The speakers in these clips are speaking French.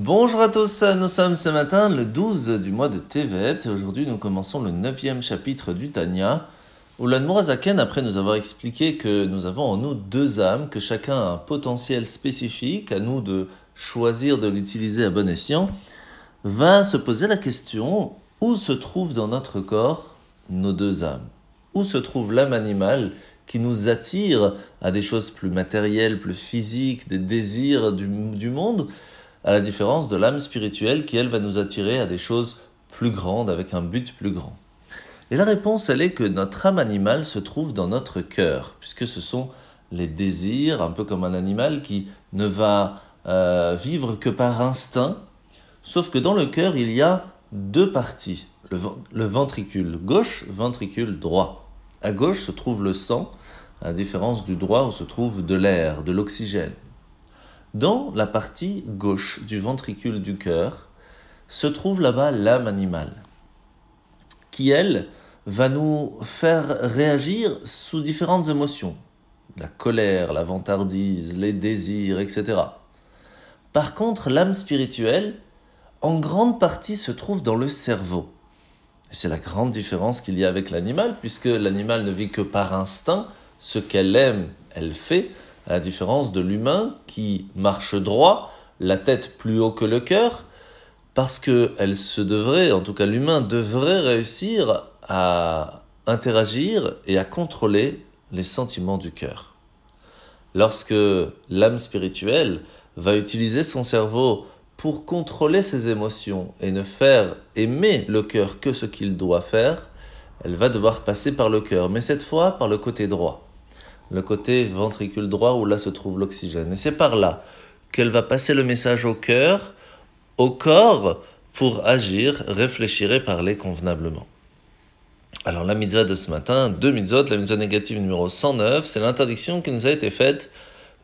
Bonjour à tous, nous sommes ce matin le 12 du mois de Tevet et aujourd'hui nous commençons le 9e chapitre du Tanya où l'Admorazaken, après nous avoir expliqué que nous avons en nous deux âmes, que chacun a un potentiel spécifique, à nous de choisir de l'utiliser à bon escient, va se poser la question où se trouvent dans notre corps nos deux âmes? Où se trouve l'âme animale qui nous attire à des choses plus matérielles, plus physiques, des désirs du monde? À la différence de l'âme spirituelle qui, elle, va nous attirer à des choses plus grandes, avec un but plus grand. Et la réponse, elle est que notre âme animale se trouve dans notre cœur, puisque ce sont les désirs, un peu comme un animal qui ne va euh, vivre que par instinct, sauf que dans le cœur, il y a deux parties, le, le ventricule gauche, ventricule droit. À gauche se trouve le sang, à la différence du droit où se trouve de l'air, de l'oxygène. Dans la partie gauche du ventricule du cœur se trouve là-bas l'âme animale, qui, elle, va nous faire réagir sous différentes émotions. La colère, la vantardise, les désirs, etc. Par contre, l'âme spirituelle, en grande partie, se trouve dans le cerveau. C'est la grande différence qu'il y a avec l'animal, puisque l'animal ne vit que par instinct, ce qu'elle aime, elle fait, à la différence de l'humain qui marche droit, la tête plus haut que le cœur, parce que elle se devrait, en tout cas l'humain devrait réussir à interagir et à contrôler les sentiments du cœur. Lorsque l'âme spirituelle va utiliser son cerveau pour contrôler ses émotions et ne faire aimer le cœur que ce qu'il doit faire, elle va devoir passer par le cœur, mais cette fois par le côté droit le côté ventricule droit où là se trouve l'oxygène. Et c'est par là qu'elle va passer le message au cœur, au corps, pour agir, réfléchir et parler convenablement. Alors la mitzvah de ce matin, deux mitzvot, la mitzvah négative numéro 109, c'est l'interdiction qui nous a été faite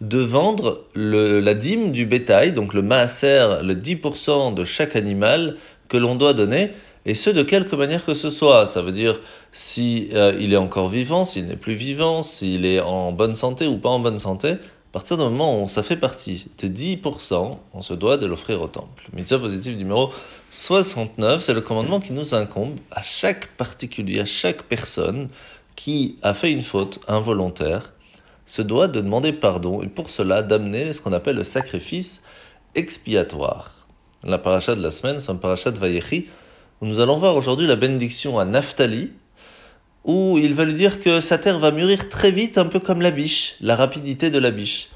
de vendre le, la dîme du bétail, donc le maaser, le 10% de chaque animal que l'on doit donner, et ce de quelque manière que ce soit. Ça veut dire si euh, il est encore vivant, s'il n'est plus vivant, s'il est en bonne santé ou pas en bonne santé. À partir du moment où ça fait partie des 10%, on se doit de l'offrir au temple. Mitzvah positive numéro 69, c'est le commandement qui nous incombe à chaque particulier, à chaque personne qui a fait une faute involontaire, se doit de demander pardon et pour cela d'amener ce qu'on appelle le sacrifice expiatoire. La paracha de la semaine, c'est un paracha de Vayechi, nous allons voir aujourd'hui la bénédiction à Naphtali, où il va lui dire que sa terre va mûrir très vite, un peu comme la biche, la rapidité de la biche.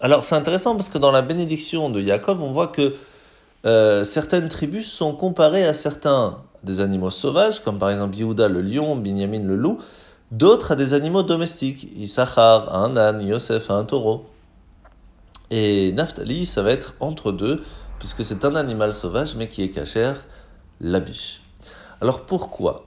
Alors c'est intéressant parce que dans la bénédiction de Yaakov, on voit que euh, certaines tribus sont comparées à certains des animaux sauvages, comme par exemple Yehuda le lion, Binyamin le loup, d'autres à des animaux domestiques, Issachar un âne, Yosef un taureau. Et Naphtali, ça va être entre deux, puisque c'est un animal sauvage mais qui est cachère la biche. Alors pourquoi?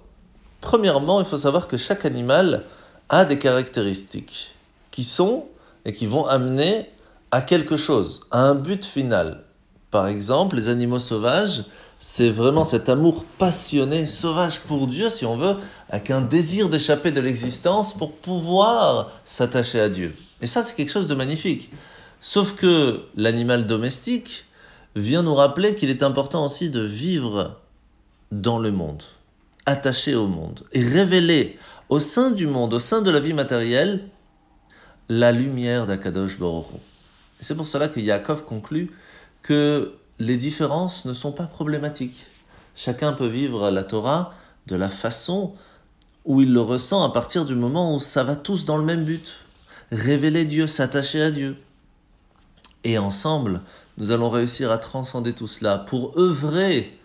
Premièrement, il faut savoir que chaque animal a des caractéristiques qui sont et qui vont amener à quelque chose, à un but final. Par exemple, les animaux sauvages, c'est vraiment cet amour passionné, sauvage pour Dieu, si on veut, avec un désir d'échapper de l'existence pour pouvoir s'attacher à Dieu. Et ça, c'est quelque chose de magnifique. Sauf que l'animal domestique vient nous rappeler qu'il est important aussi de vivre dans le monde, attaché au monde, et révéler au sein du monde, au sein de la vie matérielle, la lumière d'Akadosh Baruch C'est pour cela que Yaakov conclut que les différences ne sont pas problématiques. Chacun peut vivre la Torah de la façon où il le ressent à partir du moment où ça va tous dans le même but. Révéler Dieu, s'attacher à Dieu. Et ensemble, nous allons réussir à transcender tout cela pour œuvrer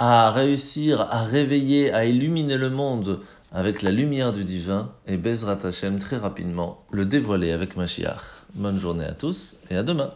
à réussir à réveiller, à illuminer le monde avec la lumière du divin et Bezrat Hashem très rapidement le dévoiler avec Mashiach. Bonne journée à tous et à demain.